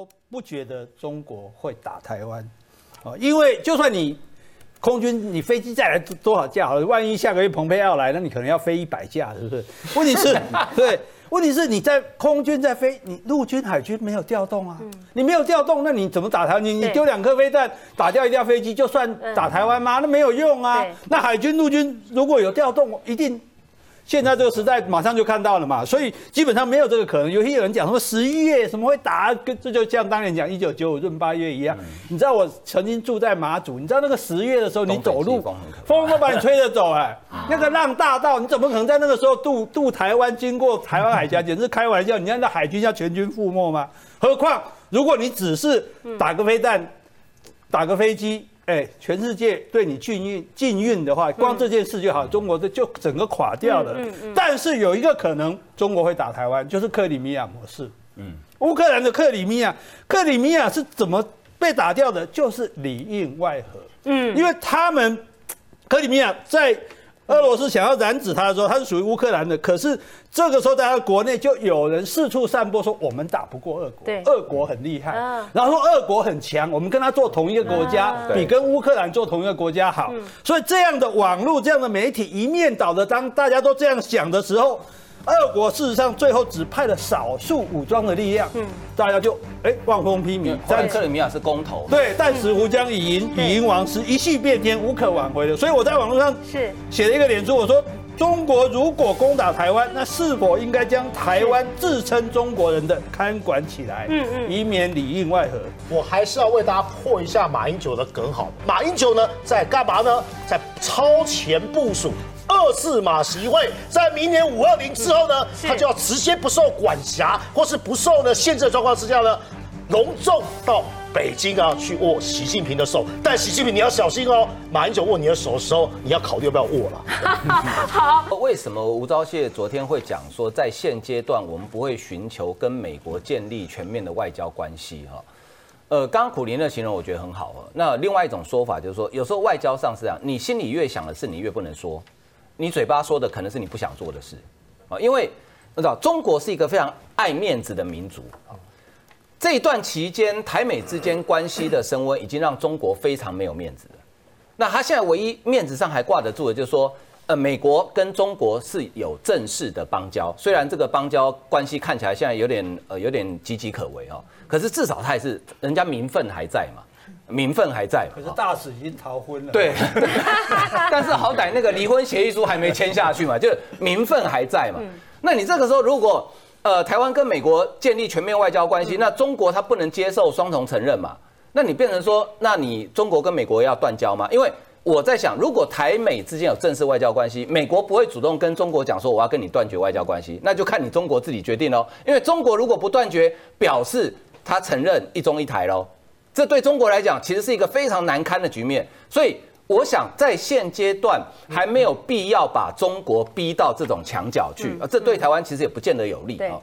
都不觉得中国会打台湾，哦，因为就算你空军你飞机再来多少架，万一下个月蓬佩奥来，那你可能要飞一百架，是不是？问题是，对，问题是你在空军在飞，你陆军海军没有调动啊，你没有调动，那你怎么打台湾？你你丢两颗飞弹打掉一架飞机，就算打台湾吗？那没有用啊。那海军陆军如果有调动，一定。现在这个时代马上就看到了嘛，所以基本上没有这个可能。有些人讲什么十一月什么会打，跟这就像当年讲一九九五闰八月一样。你知道我曾经住在马祖，你知道那个十月的时候，你走路风都把你吹着走，哎，那个浪大到你怎么可能在那个时候渡渡台湾，经过台湾海峡，简直开玩笑。你看那海军要全军覆没吗？何况如果你只是打个飞弹，打个飞机。哎，全世界对你禁运禁运的话，光这件事就好，中国这就整个垮掉了。嗯嗯。但是有一个可能，中国会打台湾，就是克里米亚模式。嗯。乌克兰的克里米亚，克里米亚是怎么被打掉的？就是里应外合。嗯。因为他们克里米亚在。俄罗斯想要染指他的时候，他是属于乌克兰的。可是这个时候，在他国内就有人四处散播说，我们打不过俄国，俄国很厉害，然后俄国很强，我们跟他做同一个国家，比跟乌克兰做同一个国家好。所以这样的网络、这样的媒体一面倒的，当大家都这样想的时候。俄国事实上最后只派了少数武装的力量，嗯，大家就哎望风披靡。但克里米亚是公投，对，但石湖将以赢以赢王师，一系变天，无可挽回的。所以我在网络上是写了一个脸书，我说中国如果攻打台湾，那是否应该将台湾自称中国人的看管起来，嗯嗯，以免里应外合。我还是要为大家破一下马英九的梗，好，马英九呢在干嘛呢？在超前部署。二次马席会在明年五二零之后呢，他就要直接不受管辖或是不受呢限制的状况之下呢，隆重到北京啊去握习近平的手。但习近平你要小心哦，马英九握你的手的时候，你要考虑要不要握了。好，为什么吴钊燮昨天会讲说，在现阶段我们不会寻求跟美国建立全面的外交关系？哈，呃，刚刚苦林的形容我觉得很好。那另外一种说法就是说，有时候外交上是这样，你心里越想的事，你越不能说。你嘴巴说的可能是你不想做的事，啊，因为知道中国是一个非常爱面子的民族这一段期间，台美之间关系的升温已经让中国非常没有面子了。那他现在唯一面子上还挂得住的，就是说，呃，美国跟中国是有正式的邦交，虽然这个邦交关系看起来现在有点呃有点岌岌可危哦，可是至少他也是人家名分还在嘛。名分还在，可是大使已经逃婚了。对，但是好歹那个离婚协议书还没签下去嘛，就名分还在嘛。那你这个时候如果呃台湾跟美国建立全面外交关系，那中国它不能接受双重承认嘛？那你变成说，那你中国跟美国要断交吗？因为我在想，如果台美之间有正式外交关系，美国不会主动跟中国讲说我要跟你断绝外交关系，那就看你中国自己决定喽。因为中国如果不断绝，表示他承认一中一台喽。这对中国来讲，其实是一个非常难堪的局面。所以，我想在现阶段还没有必要把中国逼到这种墙角去啊。这对台湾其实也不见得有利啊。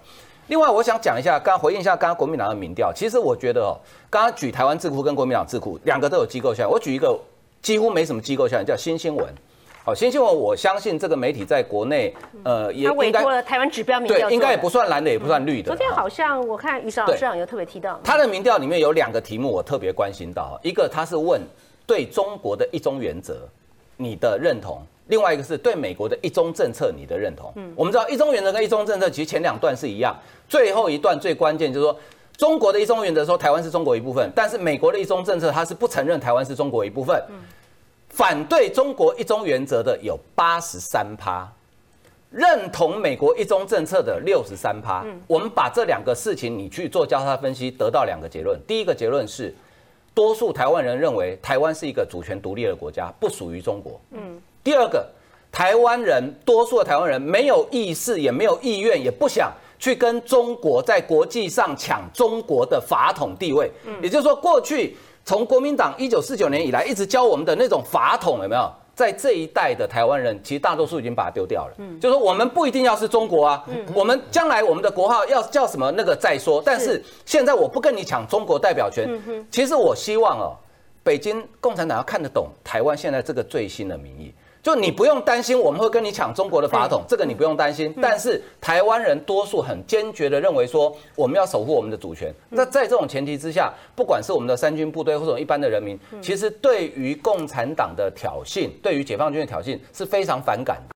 另外，我想讲一下，刚回应一下刚刚国民党的民调。其实我觉得哦，刚刚举台湾智库跟国民党智库两个都有机构效应。我举一个几乎没什么机构效应，叫新新闻。好，新新闻，我相信这个媒体在国内，呃，也委托了台湾指标民调，对，应该也不算蓝的，也不算绿的。昨天好像我看于老师长有特别提到，他的民调里面有两个题目我特别关心到，一个他是问对中国的一中原则你的认同，另外一个是对美国的一中政策你的认同。嗯，我们知道一中原则跟一中政策其实前两段是一样，最后一段最关键就是说中国的一中原则说台湾是中国一部分，但是美国的一中政策它是不承认台湾是中国一部分。嗯。反对中国一中原则的有八十三趴，认同美国一中政策的六十三趴。我们把这两个事情你去做交叉分析，得到两个结论。第一个结论是，多数台湾人认为台湾是一个主权独立的国家，不属于中国。嗯。第二个，台湾人多数的台湾人没有意识，也没有意愿，也不想去跟中国在国际上抢中国的法统地位。嗯。也就是说，过去。从国民党一九四九年以来一直教我们的那种法统有没有？在这一代的台湾人，其实大多数已经把它丢掉了。嗯，就是说我们不一定要是中国啊，嗯，我们将来我们的国号要叫什么那个再说。但是现在我不跟你抢中国代表权。嗯其实我希望哦，北京共产党要看得懂台湾现在这个最新的民意。就你不用担心我们会跟你抢中国的法统，这个你不用担心。但是台湾人多数很坚决的认为说，我们要守护我们的主权。那在这种前提之下，不管是我们的三军部队或者一般的人民，其实对于共产党的挑衅，对于解放军的挑衅是非常反感的。